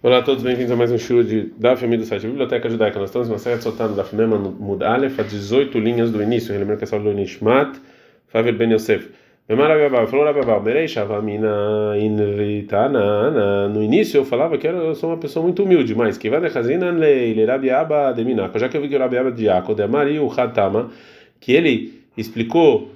Olá a todos, bem-vindos a mais um show de Daf do site Biblioteca Judaica. Nós estamos na série Sotan Daf Mema Mud Aleph, a 18 linhas do início. Lembrando que essa aula do Nishmat, Favel Ben Yosef. Memar Ababal, falou Ababal, Merei Shavamina Inritana. No início eu falava que eu sou uma pessoa muito humilde, mas que vai de Hazina Leile Rabiaba de Minaco. Já que eu vi que o Rabiaba de Yaco, de Amari o Hatama, que ele explicou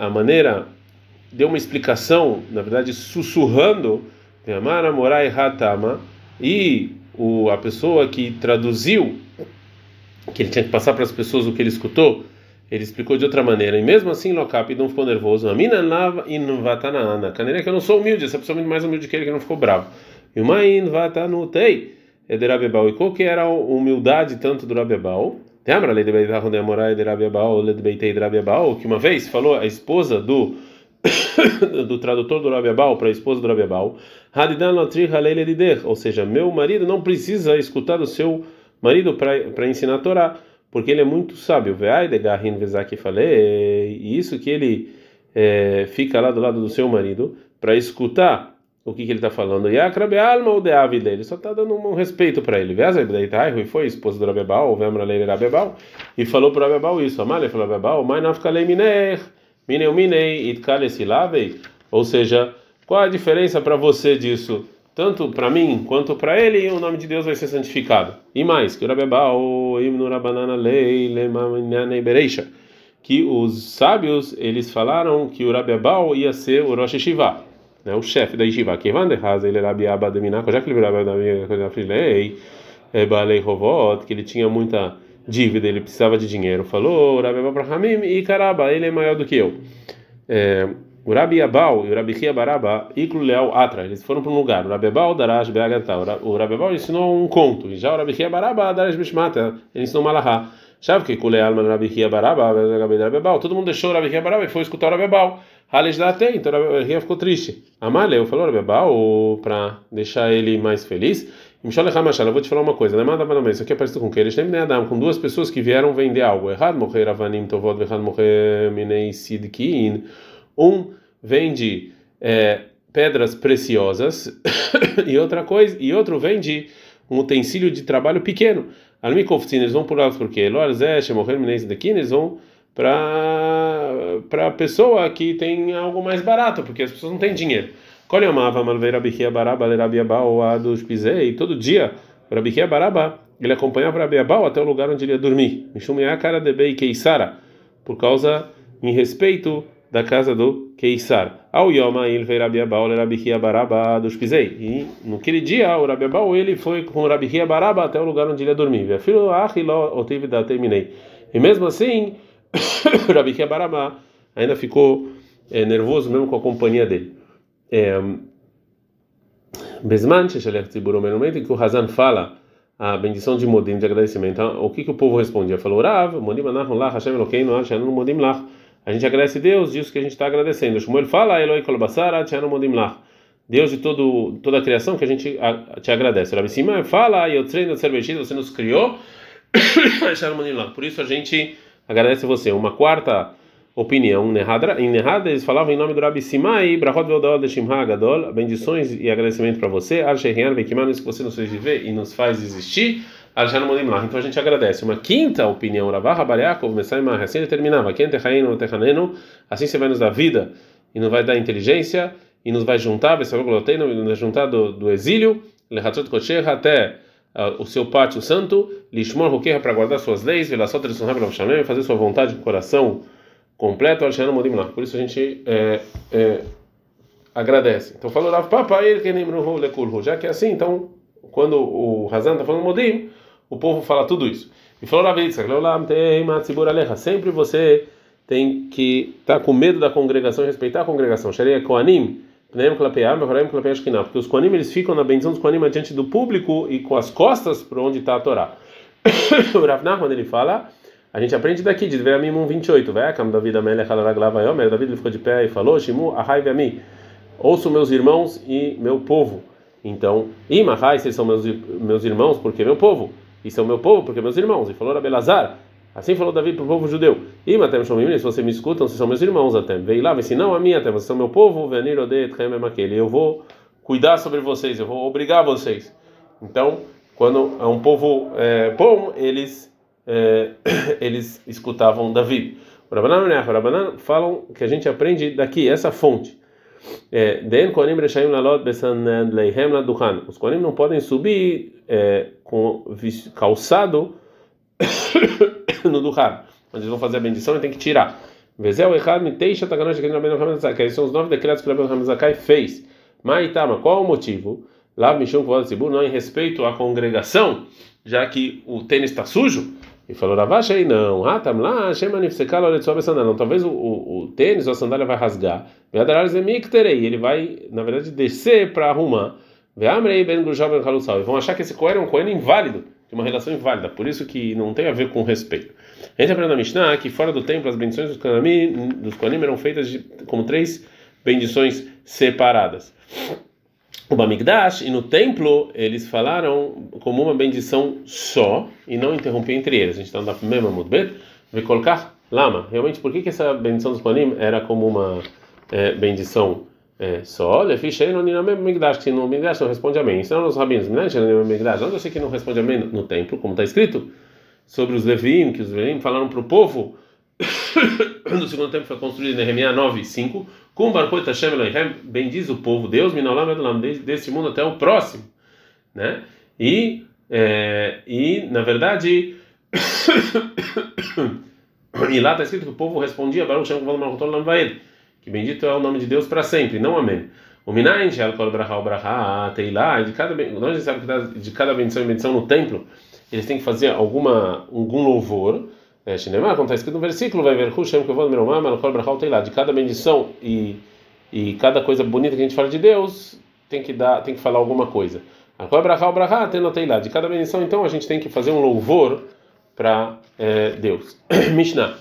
a maneira, deu uma explicação, na verdade sussurrando Amara Morai Hatama, e o, a pessoa que traduziu, que ele tinha que passar para as pessoas o que ele escutou, ele explicou de outra maneira. E mesmo assim, Locap não ficou nervoso. Amina lava invatanaana. Caneira que eu não sou humilde, essa pessoa é muito mais humilde que ele, que não ficou bravo. E uma invatanutei. Ederabebal. E qual que era a humildade tanto do Rabebal? Lembra? Lei de Beitahon de Amorai de Rabebal, Lei de Beitei de Rabebal, que uma vez falou a esposa do do tradutor do Rabiabal para a esposa do Rabiabal, ou seja, meu marido não precisa escutar do seu marido para ensinar a Torá, porque ele é muito sábio. E isso que ele é, fica lá do lado do seu marido para escutar o que, que ele está falando. Ele só está dando um respeito para ele. E foi esposa do Rabiabal, e falou para o Rabiabal isso. Amália falou: itkalesilabei. Ou seja, qual a diferença para você disso? Tanto para mim quanto para ele, o nome de Deus vai ser santificado. E mais, que que os sábios eles falaram que o Rabebao ia ser o Rosh Hashivá, né, o chefe da Yeshiva. Que van der ele Rabiaba de Minako, já que ele Rabiaba Lei, Balei Rovot, que ele tinha muita dívida, ele precisava de dinheiro. Falou, Rabi Abraham e Caraba, ele é maior do que eu. É, o Rabi Abal e o Rabi Baraba, Iklu Leal Atra, eles foram para um lugar. O Rabi Abal, Darash Beagantá. O Rabi Abal ensinou um conto. E já o Rabi Baraba, Darash Bishmata, ele ensinou Malahá. Sabe que Kuleal Man Rabi Baraba, Rabi Abal. Todo mundo deixou o Rabi Baraba e foi escutar o Rabi Abal. Hales da tem, então o Rabi ficou triste. Amaleu falou Rabi Abal para deixar ele mais feliz. Eu vou te falar uma coisa, não é nada mais isso aqui é parecido com o que eles têm Adam, com duas pessoas que vieram vender algo. Errado morrer avanim tovod, errado morrer minei sidkin. Um vende é, pedras preciosas e outra coisa, e outro vende um utensílio de trabalho pequeno. Almikoftin, eles vão por lá porque eles vão para a pessoa que tem algo mais barato, porque as pessoas não têm dinheiro. Qual amava Malvei Rabichia Baraba, Rabiabau, Adus Pisei, todo dia, Rabichia Baraba, ele acompanhava Rabiabau até o lugar onde ele ia dormir. Mishumia cara de Bei Keisara, por causa, em respeito da casa do Keisar. Ao Yoma, ele veio Rabiabau, Rabichia Baraba, dos Pisei. E naquele dia, o Rabiabau, ele foi com Rabichia Baraba até o lugar onde ele ia dormir. Filho Achiló, Otiv da terminei. E mesmo assim, Rabichia Baraba ainda ficou é, nervoso mesmo com a companhia dele. Besman, Sheshalech Tzibur, no momento em que o Hazan fala a bendição de Modim, de agradecimento, o que, que o povo respondia? Falou, Rav, Modim Anachon Lach, Hashem Elokeinu, Hashem Modim Lach. A gente agradece a Deus disso que a gente está agradecendo. Shmuel fala, Eloi Kolbasar, Hashem Modim Lach. Deus de todo, toda a criação que a gente te agradece. Rabi Simon fala, eu treino de cerveja, você nos criou. Por isso a gente agradece você. Uma quarta opinião errada, eles falavam em nome do Rabi Simai, Brahot Veldol de Gadol, bendições e agradecimento para você, Al Shehian Vekiman, isso que você nos fez viver e nos faz existir. Então a gente agradece. Uma quinta opinião, Ravah Bariakov, Messaimah, assim ele terminava, Quem Techainu Techanenu, assim você vai nos dar vida e nos vai dar inteligência e nos vai juntar, vai nos juntar do, do exílio, Lehatzot Kocher, até uh, o seu pátio santo, Lishmor Rukeha para guardar suas leis, Velasot Risonha fazer sua vontade de coração completo Alshana Modim lá. Por isso a gente é, é, agradece. Então falou Rav Papa, ele que Lekulhu. Já que é assim, então quando o Hazan está falando Modim, o povo fala tudo isso. E falou Yitzhak, sempre você tem que estar tá com medo da congregação respeitar a congregação. Sharia Koanim, porque os Koanim eles ficam na bendição dos Koanim diante do público e com as costas para onde está a Torá. o Rav Nachman ele fala a gente aprende daqui, de Veamim 128. Vai, Cam David Amelech Alaraglava Yomer. David ficou de pé e falou: Shimu, Ahai. Ouço meus irmãos e meu povo. Então, Imahai, vocês são meus, meus irmãos porque meu povo. E são meu povo porque meus irmãos. E falou Abelazar. Assim falou Davi para o povo judeu. Imatem Shomim, se vocês me escutam, vocês são meus irmãos até. Veio lá, mas se não a mim até, vocês são meu povo. Venir Remem Eu vou cuidar sobre vocês, eu vou obrigar vocês. Então, quando é um povo é, bom, eles é, eles escutavam Davi. Rabanan falam que a gente aprende daqui essa fonte. É, Os Kohanim não podem subir é, com calçado no Duhan. Onde eles vão fazer a bendição e tem que tirar. Vezel Echad Miteixa Takanosh que Rabbeinu Hamazakai. São os nove decretos que o Rabbeinu Hamazakai fez. Maitama, qual o motivo? Lá Mishum Kvod Tzibur, não em respeito à congregação, já que o tênis está sujo. E falou Ravash aí não, lá, Nifsekal Oretzob Sandália. Não, talvez o, o, o tênis ou a sandália vai rasgar. Ele vai, na verdade, descer para arrumar. E vão achar que esse coelho é um coelho inválido, de uma relação inválida, por isso que não tem a ver com respeito. A gente aprende na Mishnah que fora do templo as bendições dos Kohanim, dos Kohanim eram feitas de, como três bendições separadas. O Bamigdash e no templo eles falaram como uma bendição só e não interromper entre eles. A gente está na mesma mudbet, vai colocar lama. Realmente, por que, que essa bendição dos Kohanim era como uma é, bendição é, só? Lefichei no Migdash, que no Migdash não responde amém. Ensinaram os rabinos, né? Onde eu sei que não responde amém no templo, como está escrito sobre os Levim, que os Levim falaram para o povo no segundo tempo foi construído em Nehemiah 9, 5 com Barcoit Hashem Elohim, bendiz o povo, Deus, Minolam Edolam, desse mundo até o próximo, né? E, é, e na verdade, e lá está escrito que o povo respondia, Baruch Shem Kavod Malchutol Lam Vaed, que bendito é o nome de Deus para sempre, não amém. O Minayin Shel Kol Braha Braha Teilá, de cada nós já sabemos que de cada bendição e bendição no templo, eles têm que fazer alguma algum louvor Shinemar, como está escrito no versículo, vai ver Hushem Kevod Meromam, Alkol Brachal Teilá, de cada bendição e, e cada coisa bonita que a gente fala de Deus, tem que dar, tem que falar alguma coisa. Alkol Brachal Brachá Teno Teilá, de cada bendição, então a gente tem que fazer um louvor para é, Deus. Mishnah.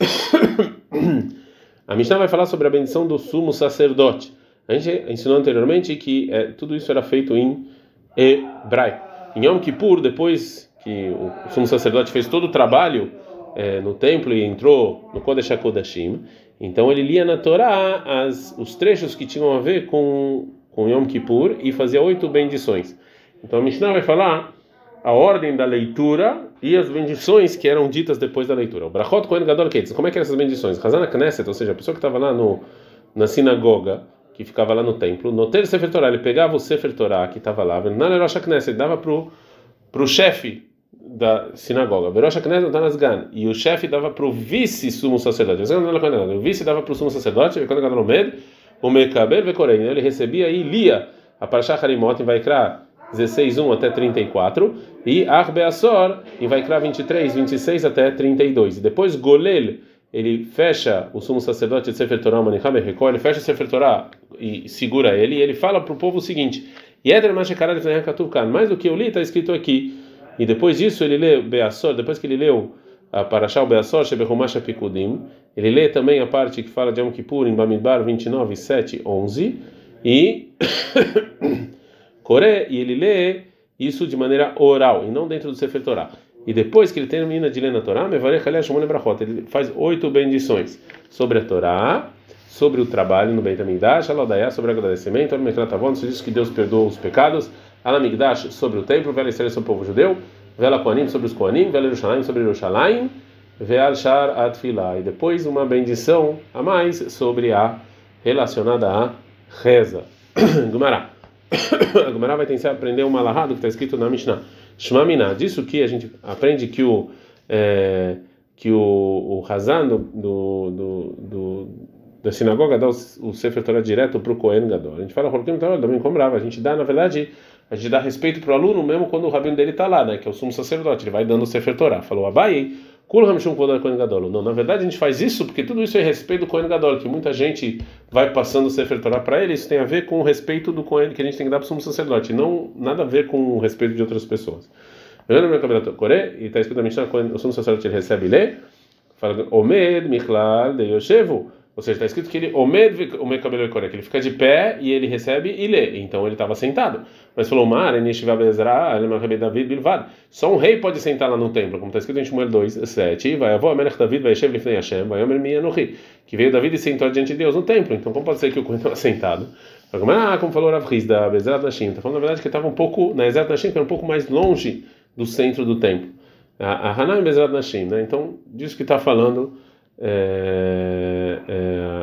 a Mishnah vai falar sobre a bendição do sumo sacerdote. A gente ensinou anteriormente que é, tudo isso era feito em hebraico. Em Yom Kippur, depois que o sumo sacerdote fez todo o trabalho é, no templo e entrou no Kodesh HaKodashim, então ele lia na Torá as, os trechos que tinham a ver com, com Yom Kippur e fazia oito bendições. Então a Mishnah vai falar a ordem da leitura e as bendições que eram ditas depois da leitura. O Brachot Kohen Gadol Ketz, como é que eram essas bendições? Hazana Knesset, ou seja, a pessoa que estava lá no, na sinagoga, que ficava lá no templo, no ter Sefer Torah, ele pegava o Sefer Torah que estava lá, Rosh Knesset, dava para o chefe da sinagoga. Verosh Knesset. E o chefe dava para o vice sumo sacerdote. O vice dava para o sumo sacerdote. O Mekabel Vekorei. Ele recebia e lia a Parashah Harimot em Vaikra 16, 1 até 34. E Arbeasor em Vaikra 23, 26 até 32. E depois Golel. Ele fecha o sumo sacerdote de Sefer Torah, Manicham ele fecha o Sefer Torah e segura ele, e ele fala para o povo o seguinte: mais do que eu li, está escrito aqui. E depois disso ele lê Beassor, depois que ele leu a Parashah Beassor, Shebehumash Pikudim, ele lê também a parte que fala de Yom Kippur em Bamidbar 29, 7, 11, e Coré, e ele lê isso de maneira oral, e não dentro do Sefer Torah. E depois que ele termina de ler na Torá, ele faz oito bendições sobre a Torá, sobre o trabalho no Beit HaMikdash, sobre o agradecimento, no diz que Deus perdoa os pecados, Alamigdash sobre o templo, Vela Israel sobre o povo judeu, Vela Koanim sobre os Koanim, Vela Yerushalayim sobre Yerushalayim, Veal Shar Atfilah. E depois uma bendição a mais sobre a relacionada a reza. Gumará. a Gumará vai tentar aprender um malahado que está escrito na Mishnah. Shmamina. Disso que a gente aprende que o é, que o, o Hazan do, do, do, da sinagoga dá o, o Sefer Torah direto para o Kohen Gadol. A gente fala, também como brava. A gente dá, na verdade, a gente dá respeito para o aluno mesmo quando o rabino dele está lá, né? Que é o sumo sacerdote. Ele vai dando o Sefer Torah. Falou, Abai, Kul Hamishum Kodar Kohen Gadol. Não, na verdade a gente faz isso porque tudo isso é respeito do Kohen Gadol, que muita gente vai passando o Sefer Torah para ele. Isso tem a ver com o respeito do Kohen que a gente tem que dar para o sumo sacerdote. Não nada a ver com o respeito de outras pessoas. Olhando meu cabelo Coré, e está escrito na Mishnah, o sumo sacerdote ele recebe lê. Fala, Omed Michlal de Yoshevu. Ou seja, está escrito que ele omed o meu cabelo que ele fica de pé e ele recebe e lê. Então ele estava sentado. Mas falou, Mar, David. Só um rei pode sentar lá no templo, como está escrito em Shmuel 2, 7. Vai David, vai vai Que veio David e sentou diante de Deus no templo. Então como pode ser que o Cohen estava sentado? Ah, como falou Rav Hizda, Bezerra Nashim, está falando na verdade que estava um pouco, na Bezerra Nashim, que era um pouco mais longe do centro do templo. A Hanan Bezerra Nashim, né? Então, disso que está falando, é, é,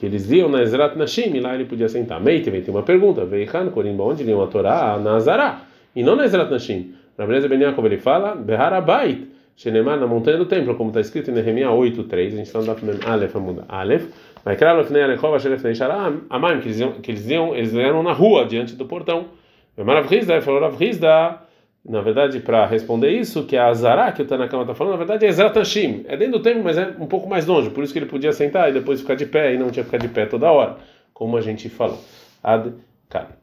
que eles iam na Ezrat Nashim, e lá ele podia sentar. Meite, tem uma pergunta, Veichan, Corimba, onde iam a Torá? Na Azará, e não na Ezrat Nashim. Rabeleza Ben Yaakov, ele fala, Beharabait, Shenemar, na montanha do templo, como está escrito em Nehemiah 8.3, a gente está no Daf Mem Aleph, Amud Aleph, vai criar o Fnei Alechov, Asher Fnei Sharam, Amam, que eles iam, eles iam, na rua, diante do portão. Rav Rizda, falou Rav na verdade, para responder isso, que a Azará, que o Tanakama está falando, na verdade é Ezrat Hashim, é dentro do templo, mas é um pouco mais longe, por isso que ele podia sentar e depois ficar de pé, e não tinha que ficar de pé toda hora, como a gente falou. Ad, cara.